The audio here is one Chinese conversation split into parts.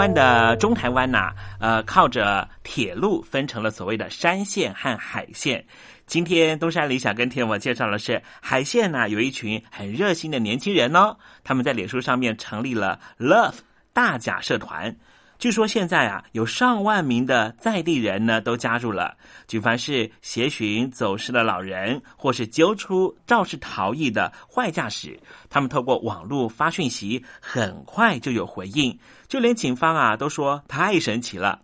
湾的中台湾呐，呃，靠着铁路分成了所谓的山线和海线。今天东山里想跟天我介绍的是海线呢，有一群很热心的年轻人哦，他们在脸书上面成立了 Love 大甲社团。据说现在啊，有上万名的在地人呢都加入了。举凡是协寻走失的老人，或是揪出肇事逃逸的坏驾驶，他们透过网络发讯息，很快就有回应。就连警方啊都说太神奇了。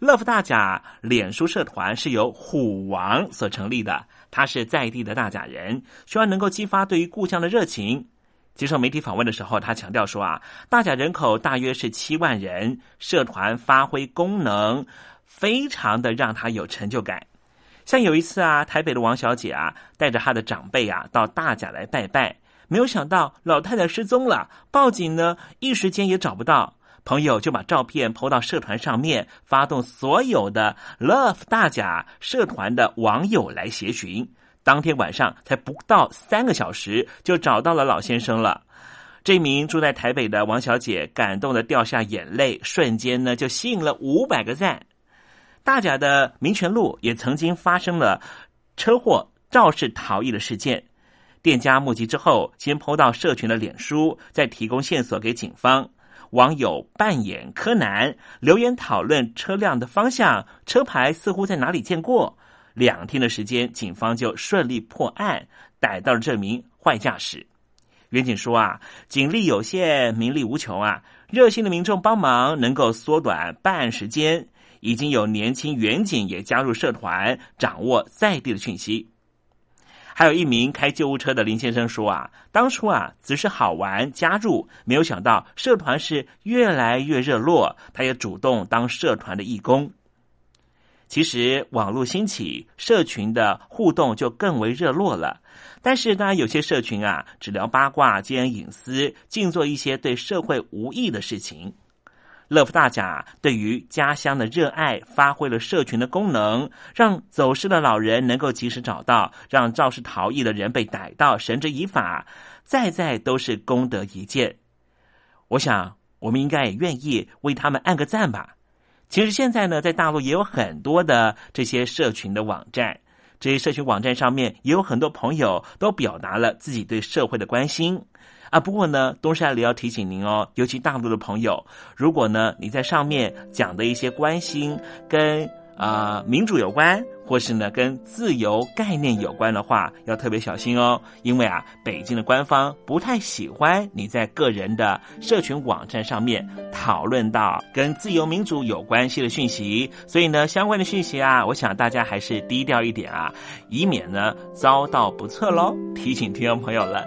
乐福大甲脸书社团是由虎王所成立的，他是在地的大甲人，希望能够激发对于故乡的热情。接受媒体访问的时候，他强调说：“啊，大甲人口大约是七万人，社团发挥功能，非常的让他有成就感。像有一次啊，台北的王小姐啊，带着她的长辈啊到大甲来拜拜，没有想到老太太失踪了，报警呢，一时间也找不到，朋友就把照片抛到社团上面，发动所有的 Love 大甲社团的网友来协寻。”当天晚上才不到三个小时，就找到了老先生了。这名住在台北的王小姐感动的掉下眼泪，瞬间呢就吸引了五百个赞。大甲的民权路也曾经发生了车祸肇事逃逸的事件，店家目击之后，先抛到社群的脸书，再提供线索给警方。网友扮演柯南，留言讨论车辆的方向、车牌似乎在哪里见过。两天的时间，警方就顺利破案，逮到了这名坏驾驶。远警说啊，警力有限，名力无穷啊，热心的民众帮忙能够缩短办案时间。已经有年轻远警也加入社团，掌握在地的讯息。还有一名开救护车的林先生说啊，当初啊只是好玩加入，没有想到社团是越来越热络，他也主动当社团的义工。其实网络兴起，社群的互动就更为热络了。但是，当然有些社群啊，只聊八卦、兼隐私，净做一些对社会无益的事情。乐福大甲对于家乡的热爱，发挥了社群的功能，让走失的老人能够及时找到，让肇事逃逸的人被逮到，绳之以法，再再都是功德一件。我想，我们应该也愿意为他们按个赞吧。其实现在呢，在大陆也有很多的这些社群的网站，这些社群网站上面也有很多朋友都表达了自己对社会的关心啊。不过呢，东山里要提醒您哦，尤其大陆的朋友，如果呢你在上面讲的一些关心跟。啊，民主有关，或是呢跟自由概念有关的话，要特别小心哦。因为啊，北京的官方不太喜欢你在个人的社群网站上面讨论到跟自由民主有关系的讯息，所以呢，相关的讯息啊，我想大家还是低调一点啊，以免呢遭到不测喽。提醒听众朋友了。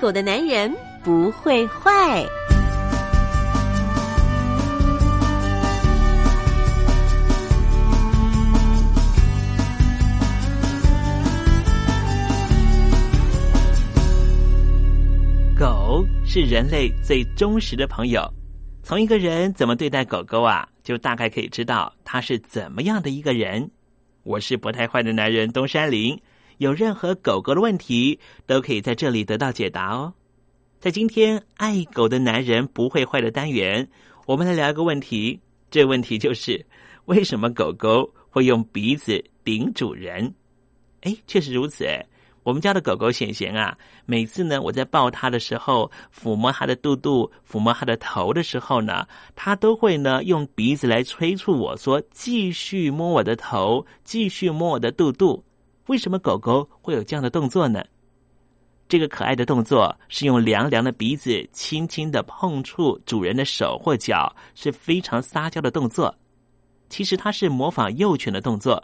狗的男人不会坏。狗是人类最忠实的朋友。从一个人怎么对待狗狗啊，就大概可以知道他是怎么样的一个人。我是不太坏的男人东山林，有任何狗狗的问题，都可以在这里得到解答哦。在今天爱狗的男人不会坏的单元，我们来聊一个问题。这问题就是为什么狗狗会用鼻子顶主人？哎，确实如此。我们家的狗狗显贤啊，每次呢我在抱它的时候，抚摸它的肚肚，抚摸它的头的时候呢，它都会呢用鼻子来催促我说继续摸我的头，继续摸我的肚肚。为什么狗狗会有这样的动作呢？这个可爱的动作是用凉凉的鼻子轻轻的碰触主人的手或脚，是非常撒娇的动作。其实它是模仿幼犬的动作。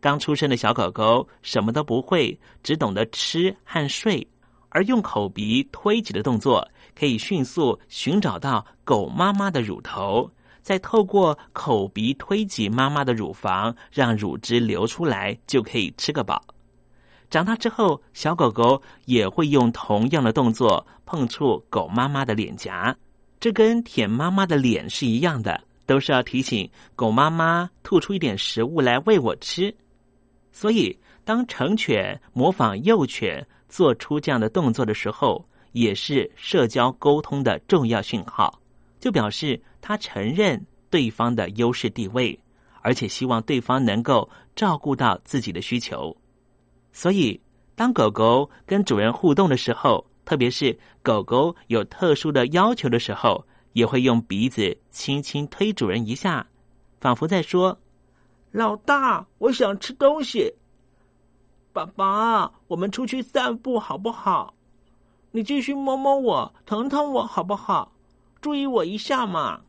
刚出生的小狗狗什么都不会，只懂得吃和睡，而用口鼻推挤的动作，可以迅速寻找到狗妈妈的乳头，再透过口鼻推挤妈妈的乳房，让乳汁流出来，就可以吃个饱。长大之后，小狗狗也会用同样的动作碰触狗妈妈的脸颊，这跟舔妈妈的脸是一样的，都是要提醒狗妈妈吐出一点食物来喂我吃。所以，当成犬模仿幼犬做出这样的动作的时候，也是社交沟通的重要讯号，就表示他承认对方的优势地位，而且希望对方能够照顾到自己的需求。所以，当狗狗跟主人互动的时候，特别是狗狗有特殊的要求的时候，也会用鼻子轻轻推主人一下，仿佛在说：“老大，我想吃东西。”“爸爸，我们出去散步好不好？”“你继续摸摸我，疼疼我好不好？注意我一下嘛。”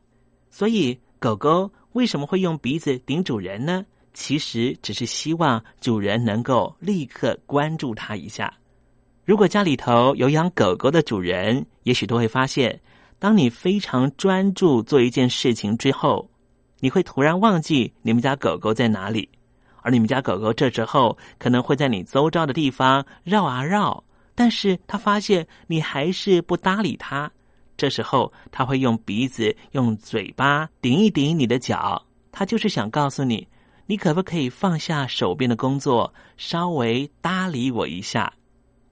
所以，狗狗为什么会用鼻子顶主人呢？其实只是希望主人能够立刻关注它一下。如果家里头有养狗狗的主人，也许都会发现，当你非常专注做一件事情之后，你会突然忘记你们家狗狗在哪里，而你们家狗狗这时候可能会在你周遭的地方绕啊绕，但是它发现你还是不搭理它，这时候它会用鼻子、用嘴巴顶一顶你的脚，它就是想告诉你，你可不可以放下手边的工作，稍微搭理我一下。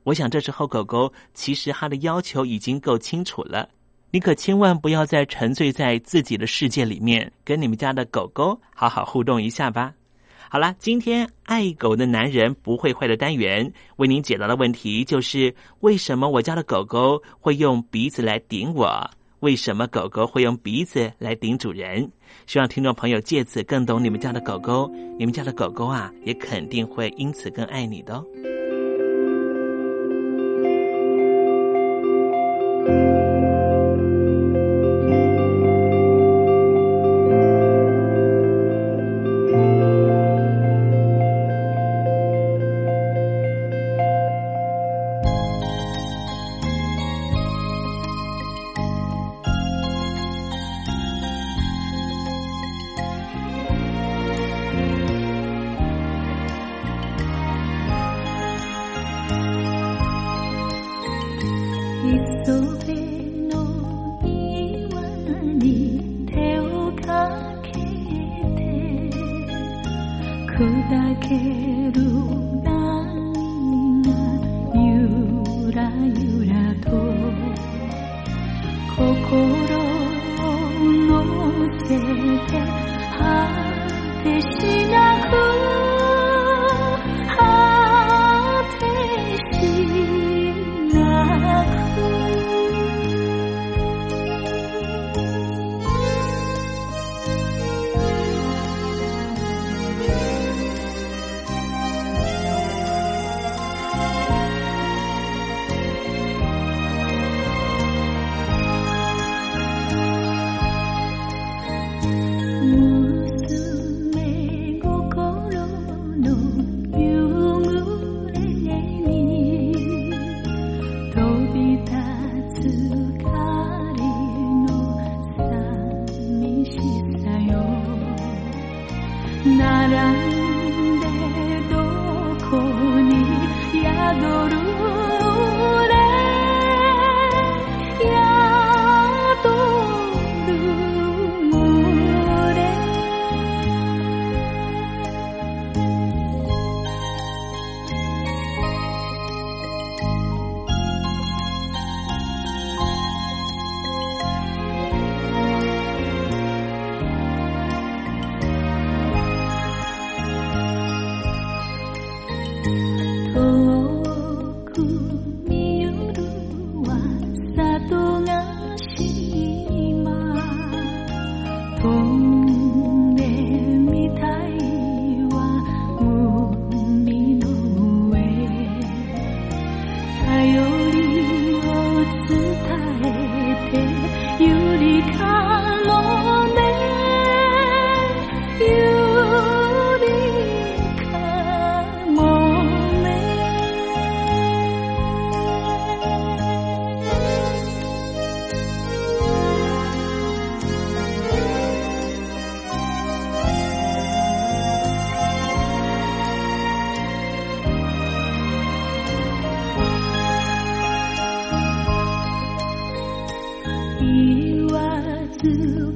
我想这时候狗狗其实它的要求已经够清楚了，你可千万不要再沉醉在自己的世界里面，跟你们家的狗狗好好互动一下吧。好了，今天爱狗的男人不会坏的单元为您解答的问题就是：为什么我家的狗狗会用鼻子来顶我？为什么狗狗会用鼻子来顶主人？希望听众朋友借此更懂你们家的狗狗，你们家的狗狗啊，也肯定会因此更爱你的哦。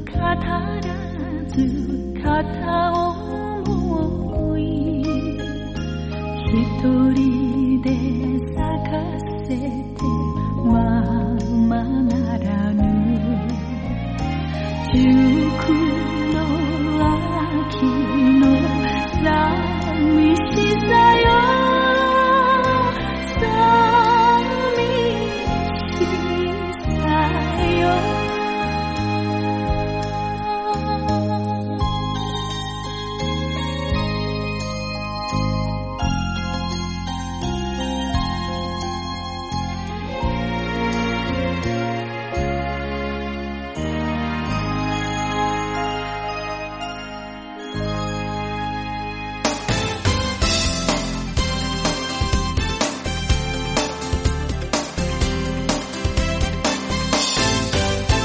語らず片思い一人で咲かせてままならぬ。